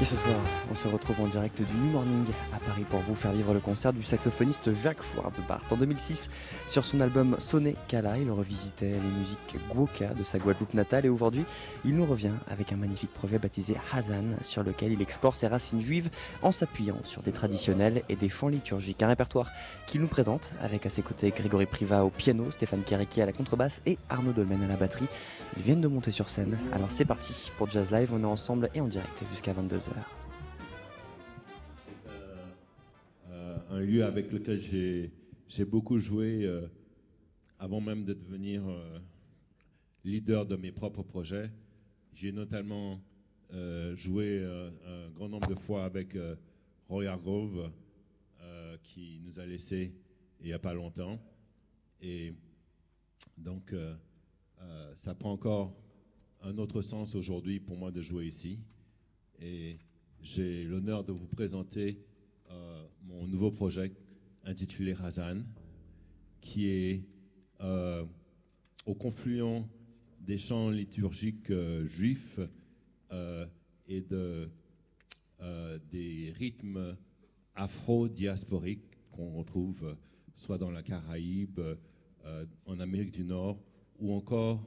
Et ce soir, on se retrouve en direct du New Morning à Paris pour vous faire vivre le concert du saxophoniste Jacques Schwartzbart. En 2006, sur son album Sonnet Kala, il revisitait les musiques Gwoka de sa Guadeloupe natale et aujourd'hui, il nous revient avec un magnifique projet baptisé Hazan sur lequel il explore ses racines juives en s'appuyant sur des traditionnels et des chants liturgiques. Un répertoire qu'il nous présente avec à ses côtés Grégory Priva au piano, Stéphane Kereki à la contrebasse et Arnaud Dolmen à la batterie. Ils viennent de monter sur scène. Alors c'est parti pour Jazz Live, on est ensemble et en direct jusqu'à 22h. C'est un, euh, un lieu avec lequel j'ai beaucoup joué euh, avant même de devenir euh, leader de mes propres projets. J'ai notamment euh, joué euh, un grand nombre de fois avec euh, Roy Hargrove, euh, qui nous a laissés il n'y a pas longtemps. Et donc, euh, euh, ça prend encore un autre sens aujourd'hui pour moi de jouer ici. Et j'ai l'honneur de vous présenter euh, mon nouveau projet intitulé Razan, qui est euh, au confluent des chants liturgiques euh, juifs et de, des rythmes afro-diasporiques qu'on retrouve soit dans la Caraïbe, en Amérique du Nord, ou encore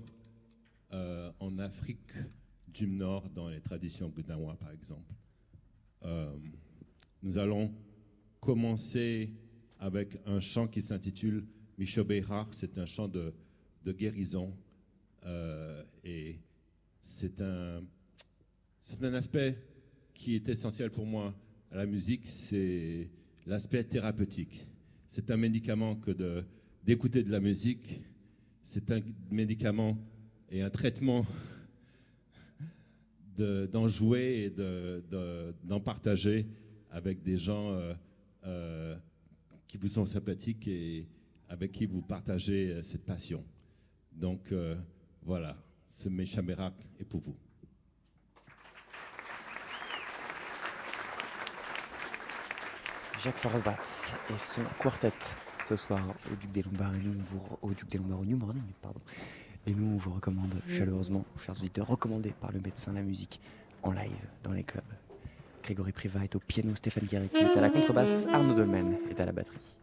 en Afrique du Nord, dans les traditions gnawa, par exemple. Euh, nous allons commencer avec un chant qui s'intitule Mishobeha. C'est un chant de, de guérison. Euh, et c'est un, c'est un aspect qui est essentiel pour moi à la musique, c'est l'aspect thérapeutique. C'est un médicament que de, d'écouter de la musique. C'est un médicament et un traitement de- d'en jouer et de- de- d'en partager avec des gens euh, euh, qui vous sont sympathiques et avec qui vous partagez euh, cette passion. Donc voilà, ce Meshamerak est pour vous. Jacques Schwartzbart et son quartet ce soir au Duc des Lombards et nous au Duc des Lombards au New Morning pardon et nous on vous recommande chaleureusement chers auditeurs recommandé par le médecin la musique en live dans les clubs. Grégory Priva est au piano Stéphane Guérecki est à la contrebasse Arnaud Dolmen est à la batterie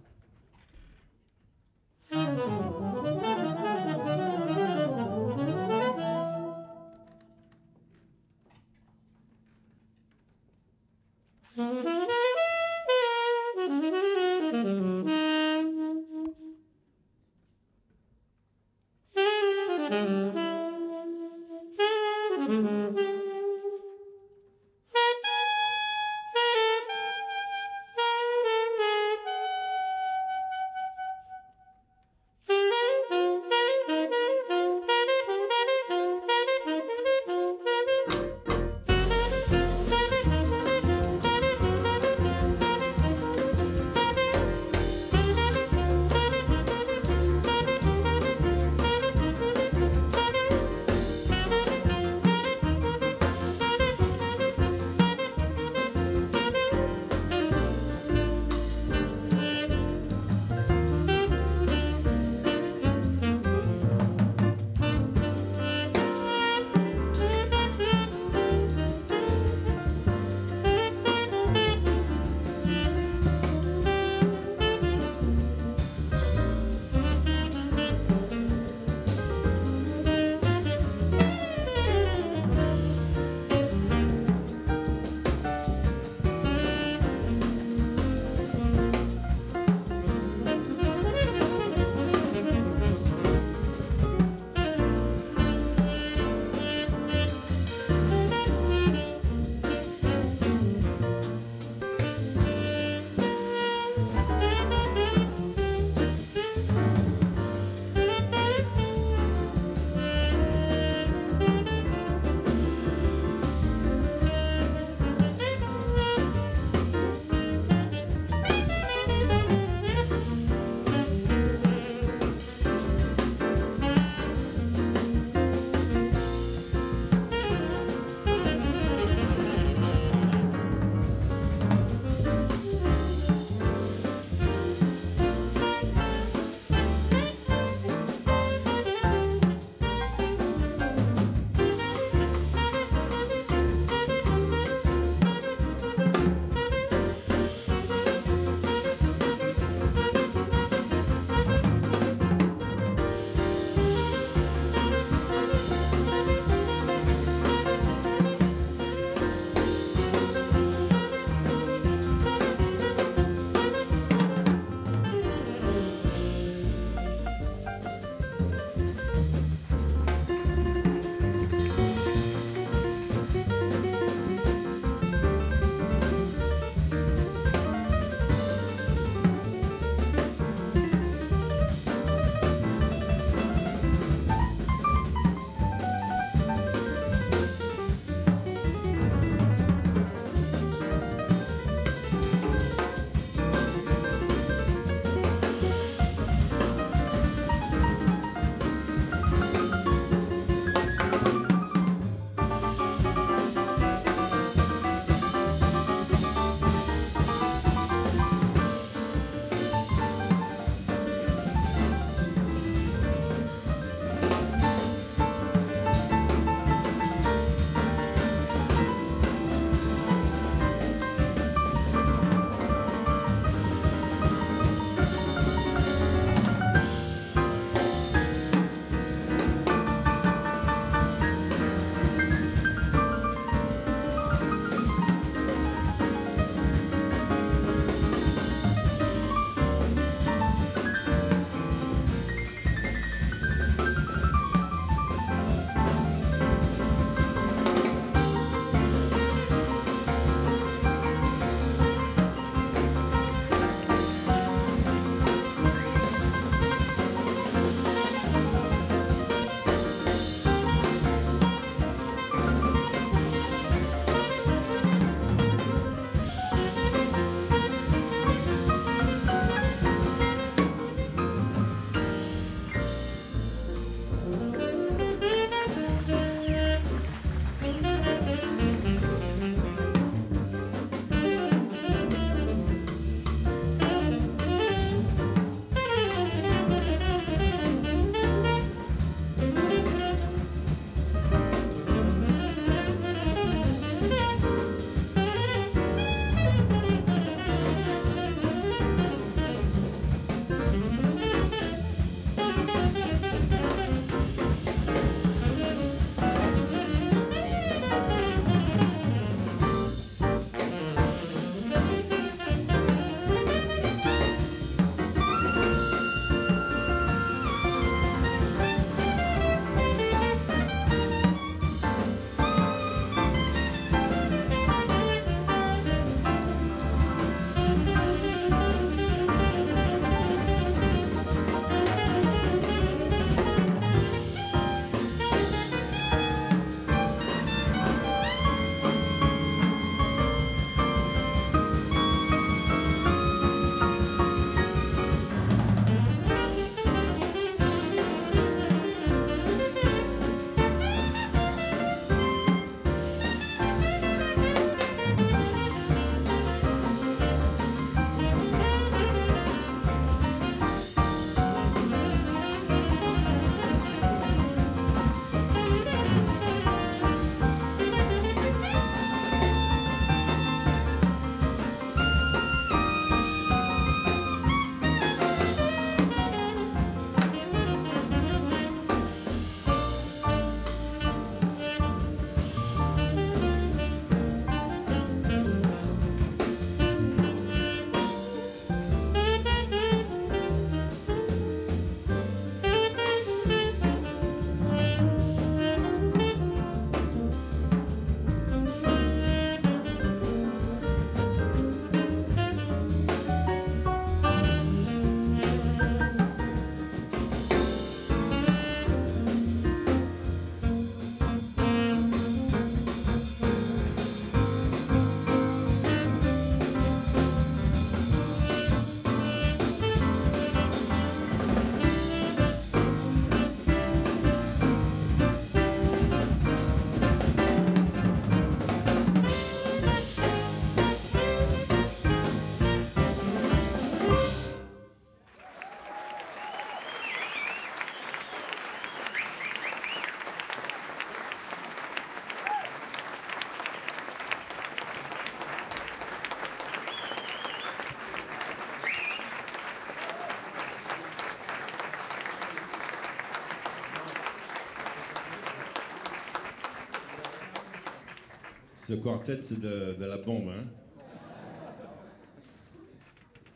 ce quartet, c'est de, la bombe. Hein.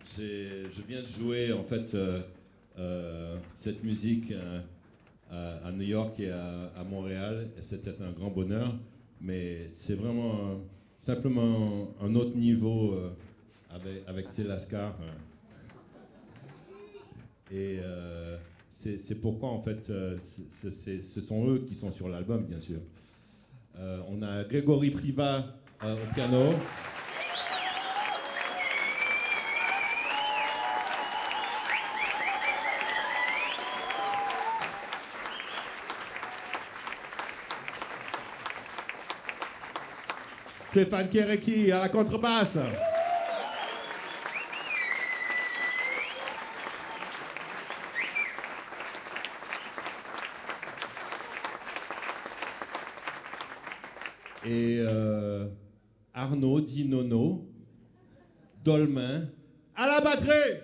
Je viens de jouer en fait euh, euh, cette musique euh, à, New York et à, Montréal. Et c'était un grand bonheur. Mais c'est vraiment simplement un autre niveau avec, avec ces Lascar. euh. Et c'est pourquoi en fait ce sont eux qui sont sur l'album, bien sûr. Euh, on a Grégory Privat euh, au piano. Stéphane Kéréki à la contrebasse. Et euh, Nono, Dolmain, à la batterie.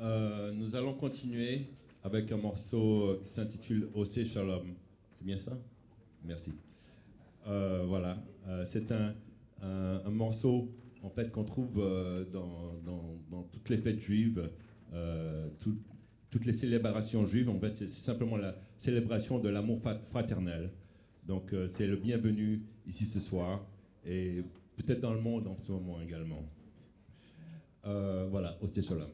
Euh, nous allons continuer avec un morceau qui s'intitule Océ Shalom. C'est bien ça? Merci. Euh, voilà, Euh, c'est un- un morceau en fait qu'on trouve euh, dans, toutes les fêtes juives, euh, tout- toutes les célébrations juives. En fait, c'est simplement la célébration de l'amour fraternel. Donc, euh, c'est le bienvenu ici ce soir et peut-être dans le monde en ce moment également. Voilà, Océ Shalom.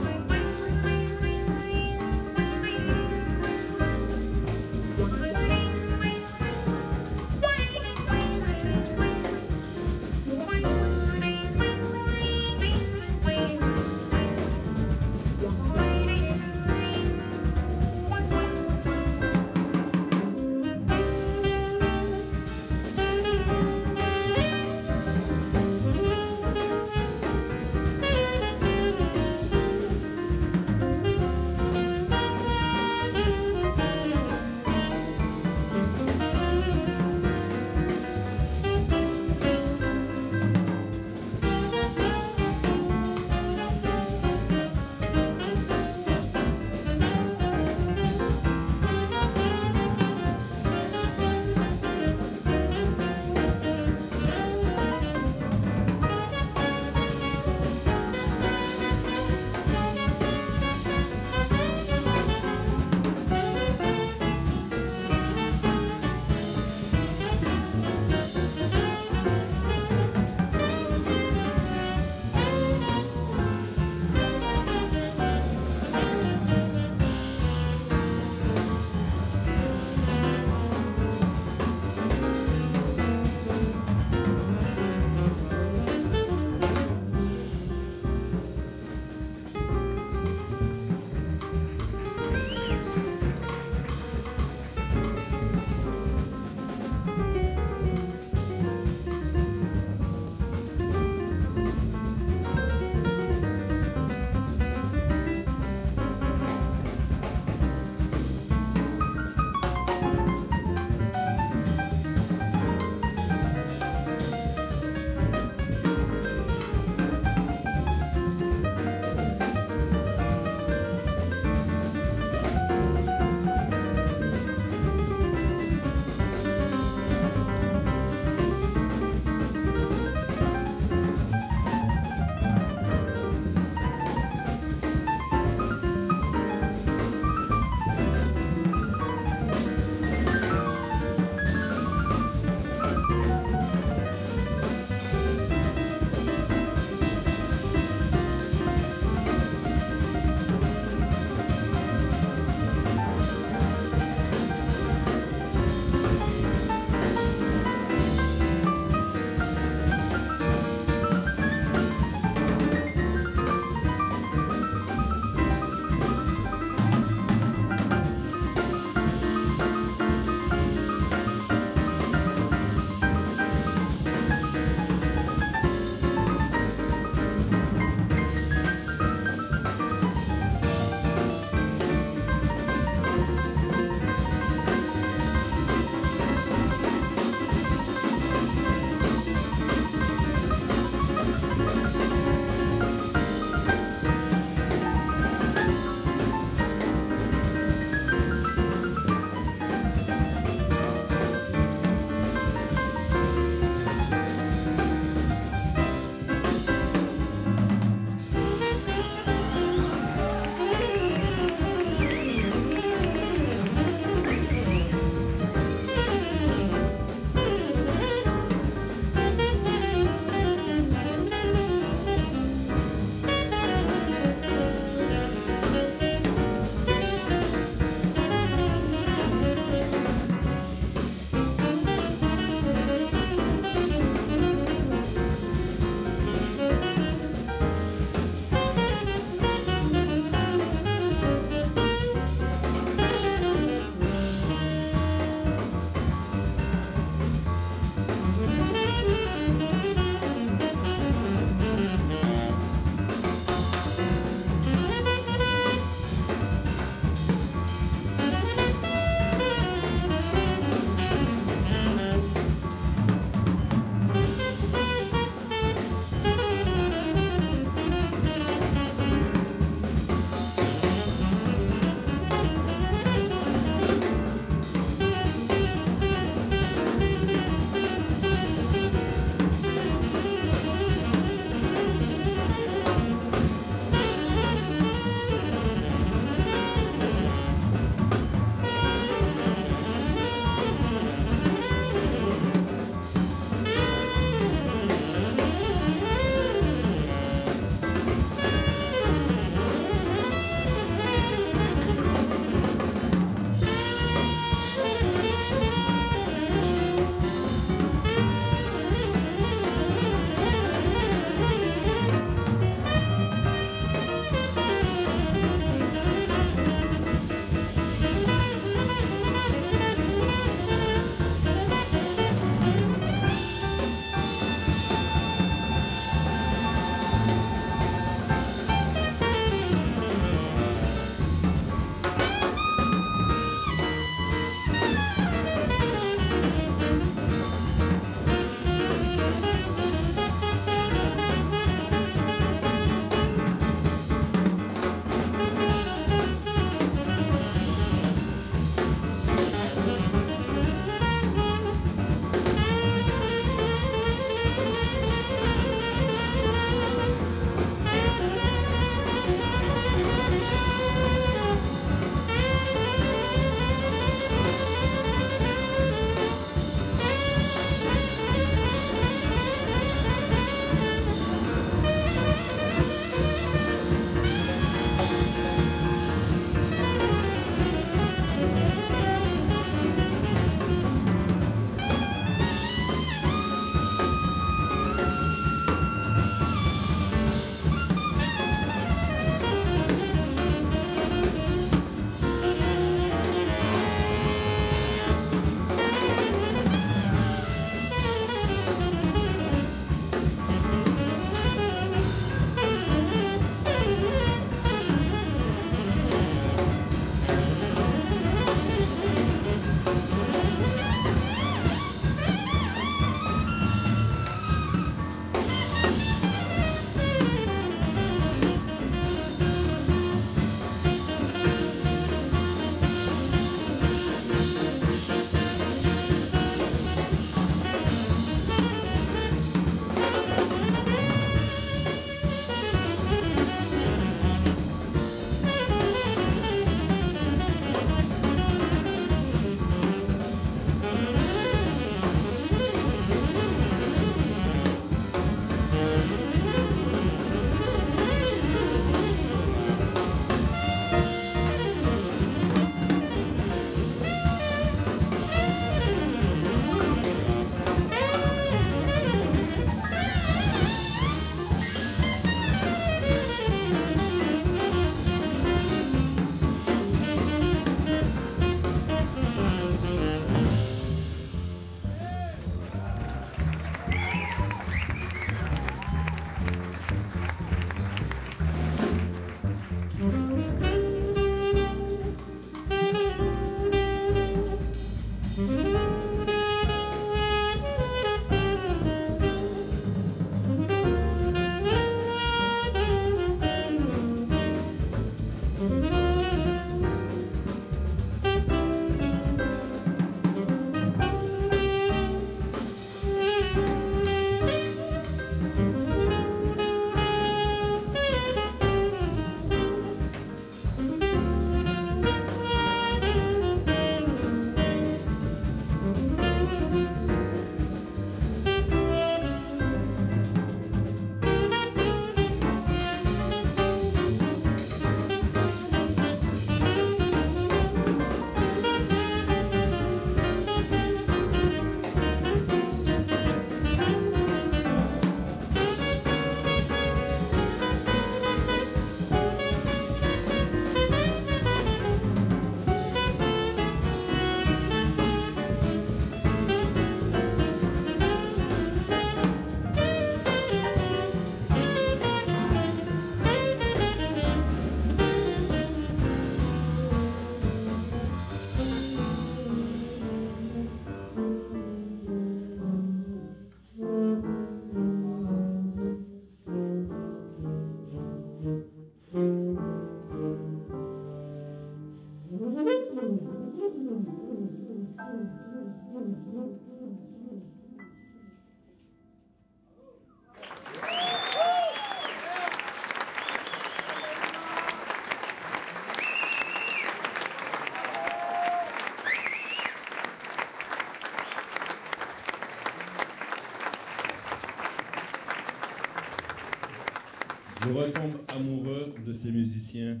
Retombe amoureux de ces musiciens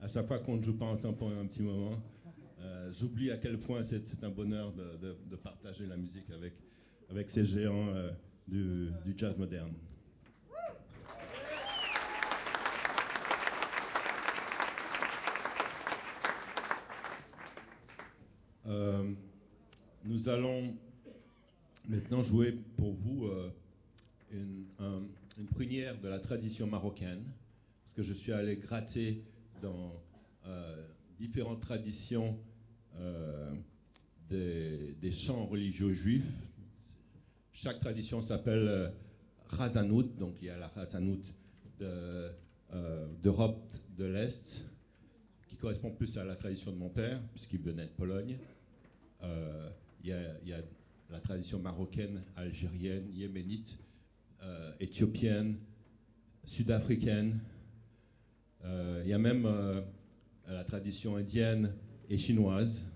à chaque fois qu'on joue pas ensemble pendant un petit moment. Euh, J'oublie à quel point c'est un bonheur de, partager la musique avec, ces géants euh, du, jazz moderne. Euh, nous allons maintenant jouer pour vous une, un- une prunière de la tradition marocaine, parce que je suis allé gratter dans euh, différentes traditions euh, des, chants religieux juifs. Chaque tradition s'appelle euh, Razanout, donc il y a la Razanout euh, d'Europe de l'Est, qui correspond plus à la tradition de mon père, puisqu'il venait de Pologne. Il y a la tradition marocaine, algérienne, yéménite, euh, éthiopienne, sud-africaine. Euh, il y a même euh, la tradition indienne et chinoise.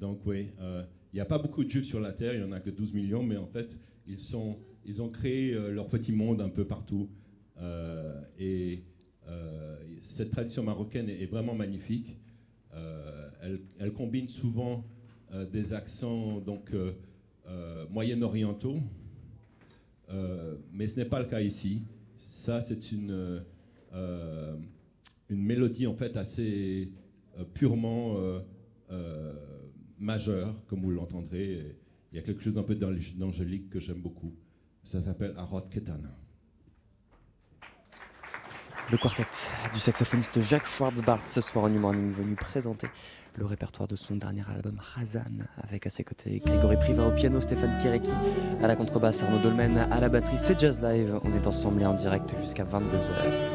Donc oui, il n'y a pas beaucoup de juifs sur la Terre, il n'y en a que 12 millions, mais en fait, ils, ont créé leur petit monde un peu partout. Et cette tradition marocaine est, vraiment magnifique. Elle, combine souvent des accents donc moyen-orientaux, mais ce n'est pas le cas ici. Ça, c'est une, euh, une mélodie en fait assez euh, purement euh, euh, majeure, comme vous l'entendrez. Il y a quelque chose d'un peu d'ang- d'angélique que j'aime beaucoup. Ça s'appelle Arot Ketana. Le quartet du saxophoniste Jacques Schwartzbart ce soir au New Morning venu présenter le répertoire de son dernier album Razan avec à ses côtés Grégory Priva au piano, Stéphane Kéréki à la contrebasse, Arnaud Dolmen à la batterie, c'est Jazz Live. On est ensemble et en direct jusqu'à 22h.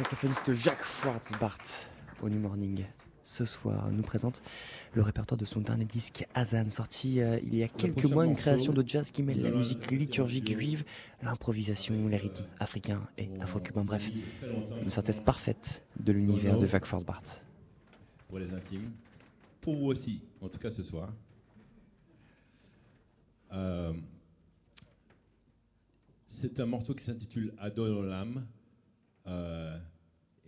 Saxophoniste Jacques Schwartzbart au New Morning ce soir nous présente le répertoire de son dernier disque Azan, sorti euh, il y a quelques mois, une création de jazz qui mêle la musique liturgique juive, l'improvisation, les rythmes africains et afro-cubains, bref, une synthèse parfaite de l'univers de Jacques Schwartzbart. pour les intimes. Pour vous aussi, en tout cas ce soir. Euh, c'est un morceau qui s'intitule Adonolam. Euh,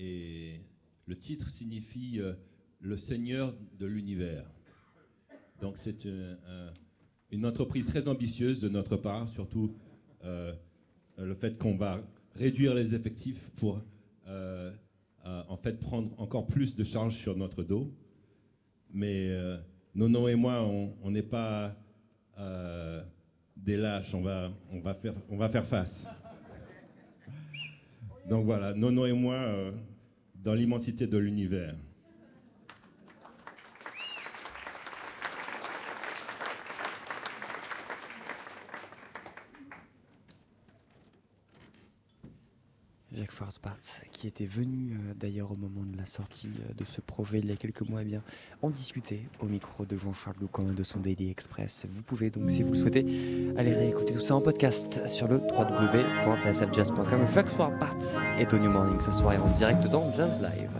et le titre signifie euh, le Seigneur de l'univers. Donc c'est une, un- une entreprise très ambitieuse de notre part, surtout euh, le fait qu'on va réduire les effectifs pour euh, euh, en fait prendre encore plus de charges sur notre dos. Mais euh, Nono et moi, on n'est pas euh, des lâches, on va, on, va faire, on va faire face. Donc voilà, Nono et moi, euh, dans l'immensité de l'univers. Jacques Schwarzbart, qui était venu euh, d'ailleurs au moment de la sortie euh, de ce projet il y a quelques mois, eh bien, en discuter au micro de Jean-Charles Loucan et de son Daily Express. Vous pouvez donc, si vous le souhaitez, aller réécouter tout ça en podcast sur le www.tsfjazz.com. Jacques Schwarzbart est au New Morning ce soir et en direct dans Jazz Live.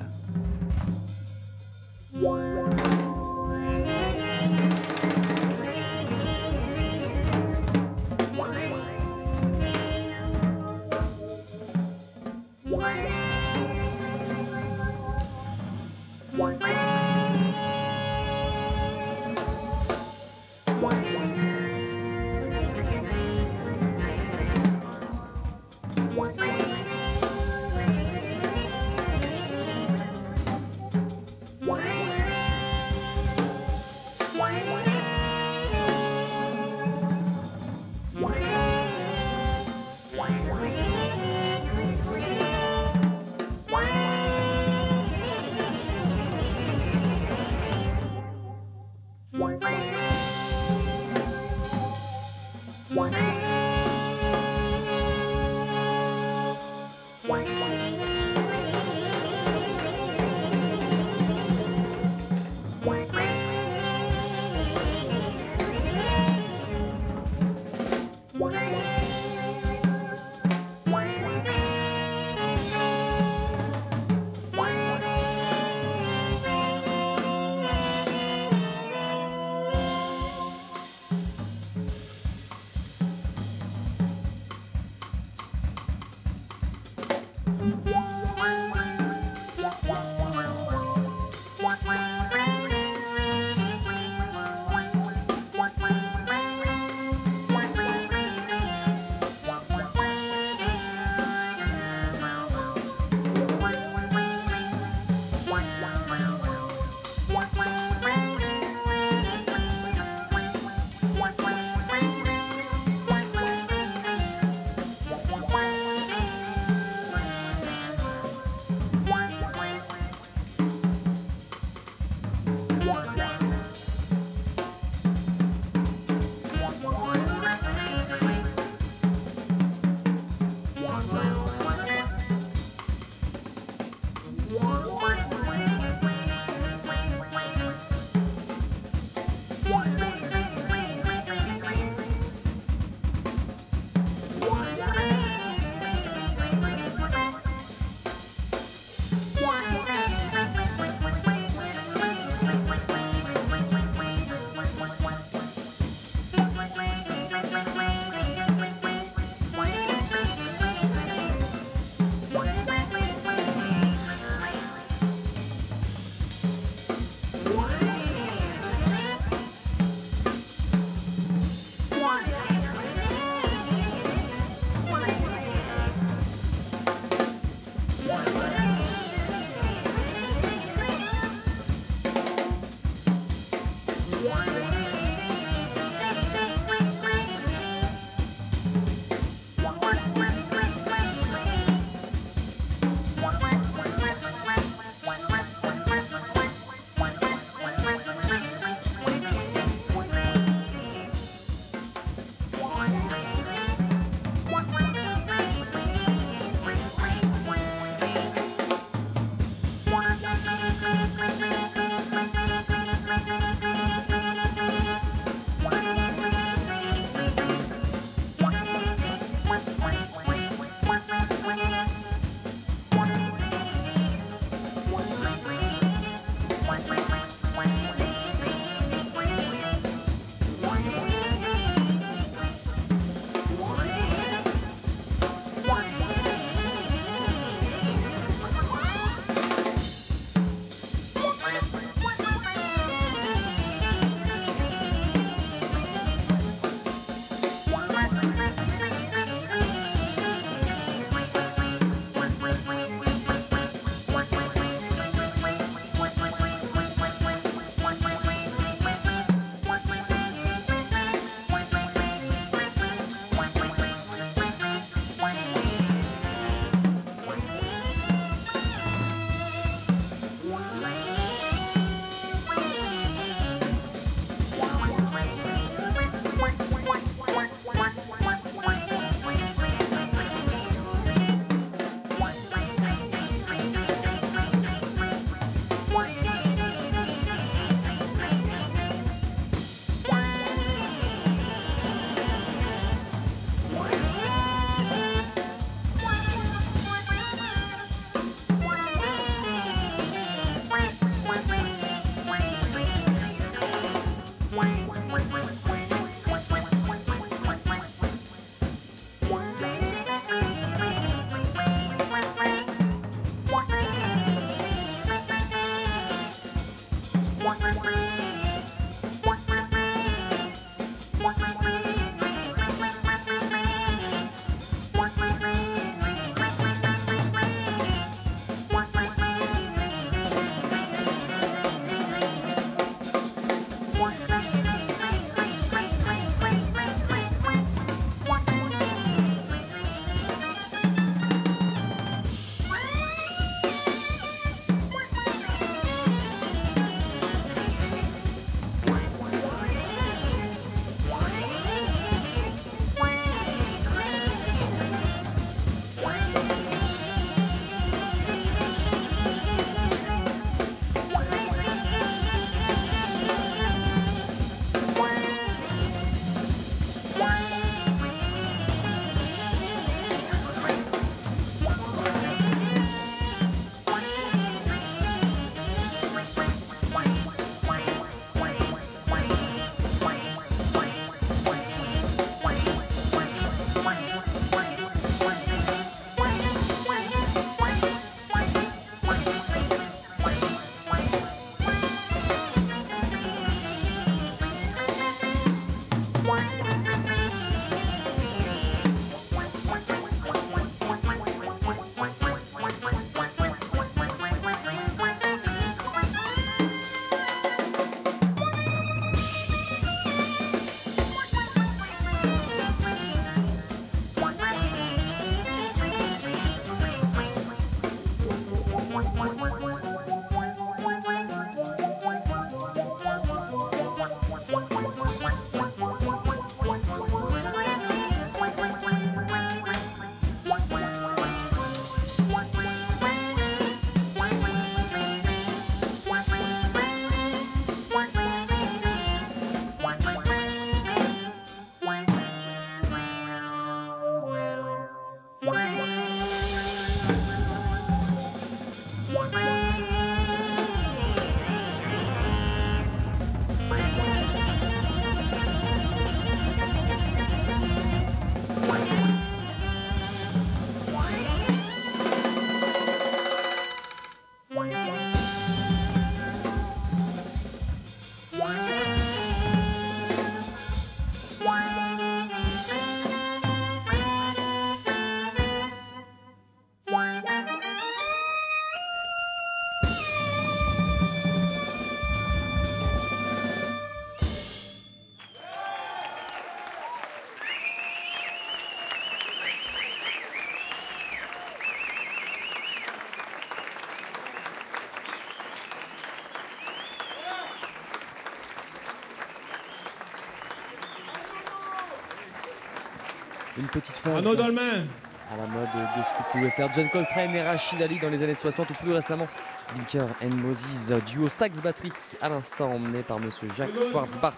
Une petite phase Arnaud Dolmen à la mode de ce que pouvait faire John Coltrane et Rachid Ali dans les années 60 ou plus récemment Binker and Moses, duo sax-batterie à l'instant emmené par monsieur Jacques Schwartzbart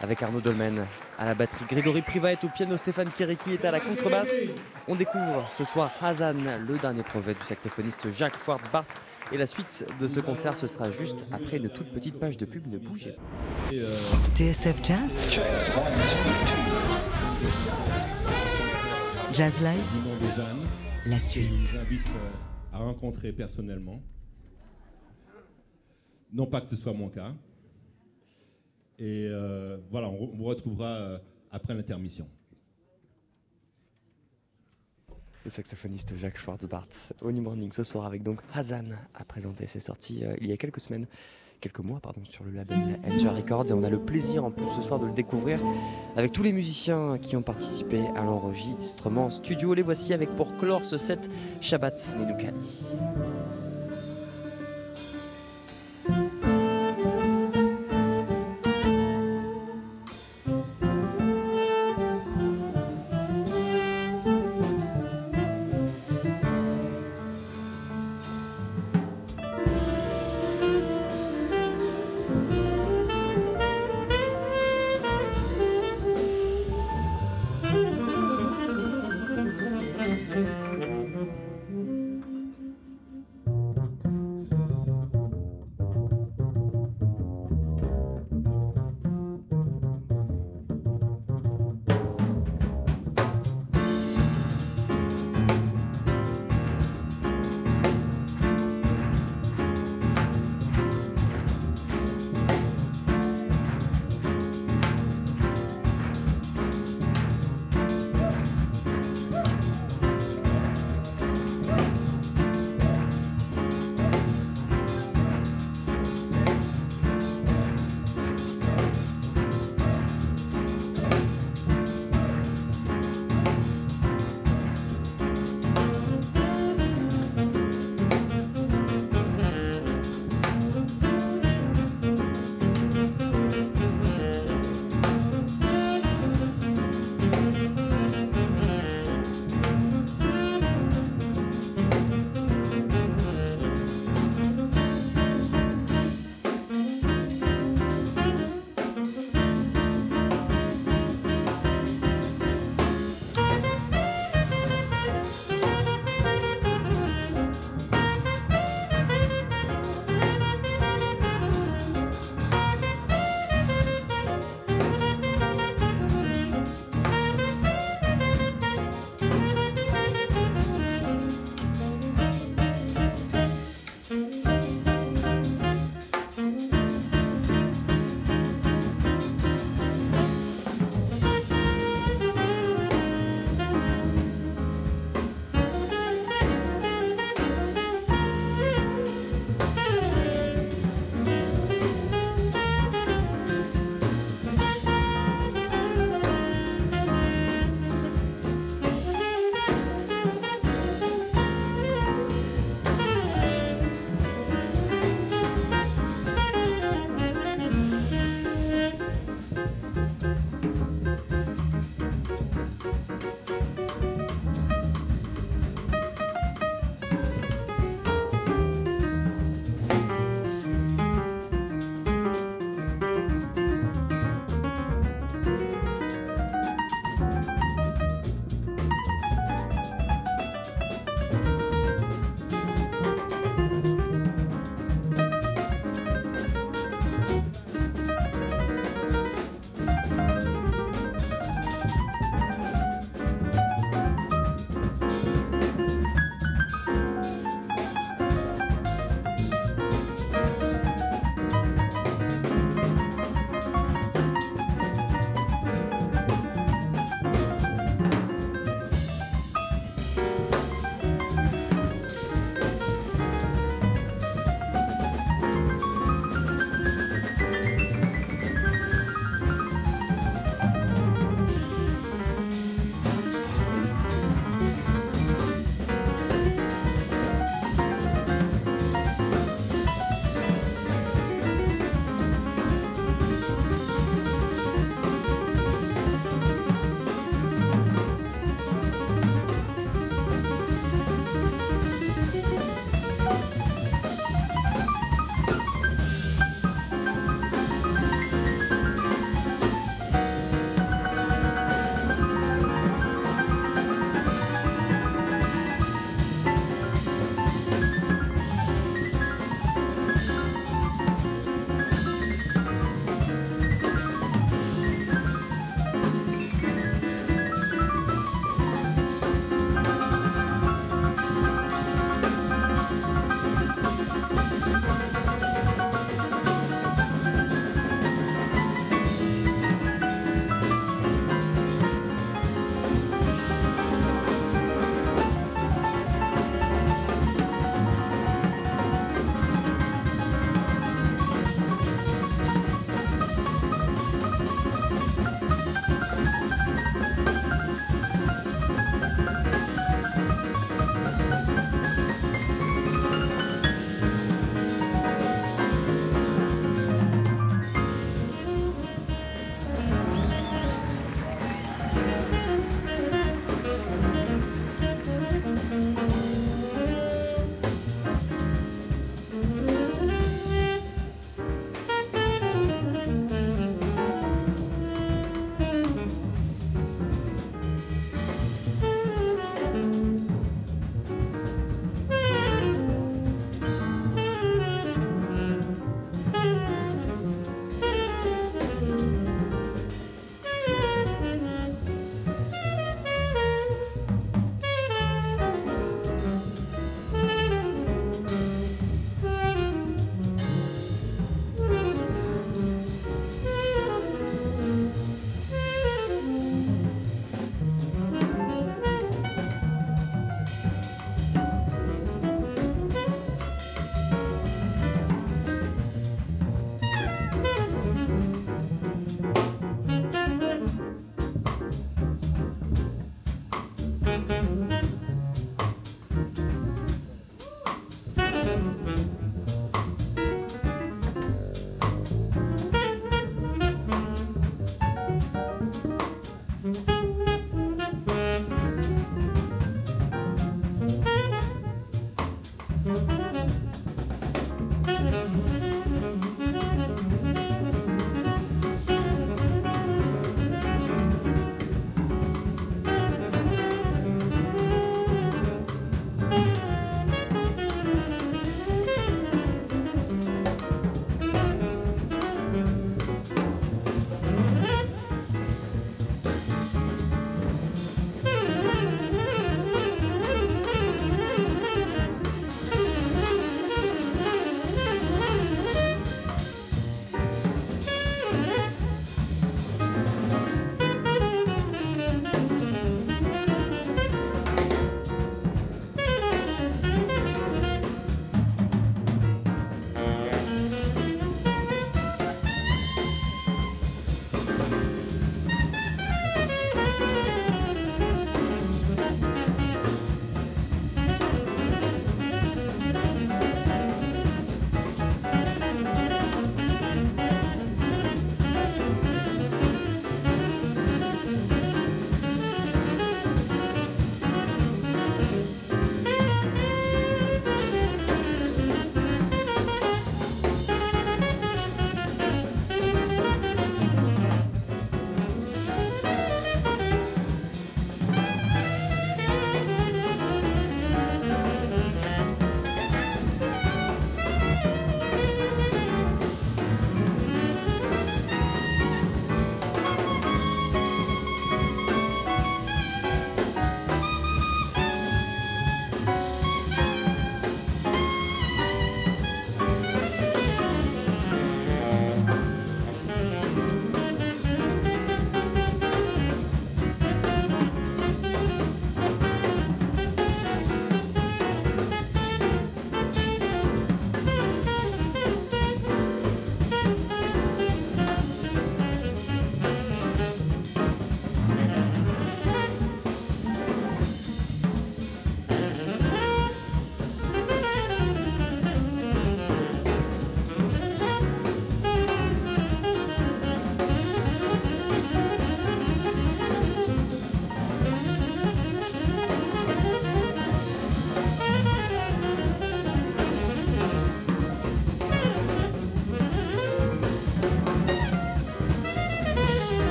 avec Arnaud Dolmen à la batterie, Grégory Privat au piano, Stéphane Kéréki est à la contrebasse. On découvre ce soir Hazan, le dernier projet du saxophoniste Jacques Schwartzbart. Et la suite de ce concert, ce sera juste après une toute petite page de pub. Ne bougez pas. Euh, TSF Jazz Jazz Live, la que je suite. vous invite euh, à rencontrer personnellement. Non pas que ce soit mon cas. Et euh, voilà, on, on vous retrouvera euh, après l'intermission. Le saxophoniste Jacques Schwartzbart au New Morning ce soir avec donc Hazan à présenter. C'est sorti euh, il y a quelques semaines, quelques mois pardon, sur le label Enja Records et on a le plaisir en plus ce soir de le découvrir avec tous les musiciens qui ont participé à l'enregistrement studio. Les voici avec pour clore ce set Shabbat Menoukali.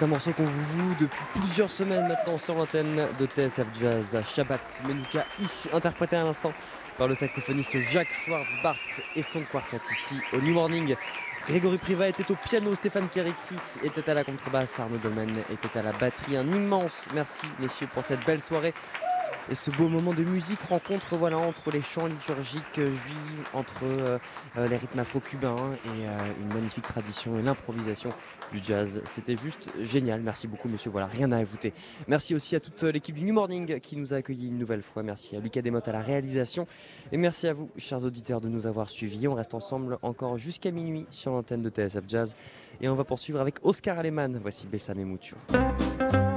C'est un morceau qu'on vous joue depuis plusieurs semaines maintenant sur l'antenne de TSF Jazz. Shabbat Menuka I, interprété à l'instant par le saxophoniste Jacques Schwartzbart et son quartet ici au New Morning. Grégory Priva était au piano, Stéphane Kereki était à la contrebasse, Arnaud Dolmen était à la batterie. Un immense merci messieurs pour cette belle soirée et ce beau moment de musique rencontre voilà entre les chants liturgiques juifs, entre euh, euh, les rythmes afro-cubains et euh, une magnifique tradition et l'improvisation du jazz. C'était juste génial. Merci beaucoup monsieur. Voilà, rien à ajouter. Merci aussi à toute l'équipe du New Morning qui nous a accueillis une nouvelle fois. Merci à Lucas Desmottes à la réalisation et merci à vous chers auditeurs de nous avoir suivis. On reste ensemble encore jusqu'à minuit sur l'antenne de TSF Jazz et on va poursuivre avec Oscar Aleman. Voici Bessam et.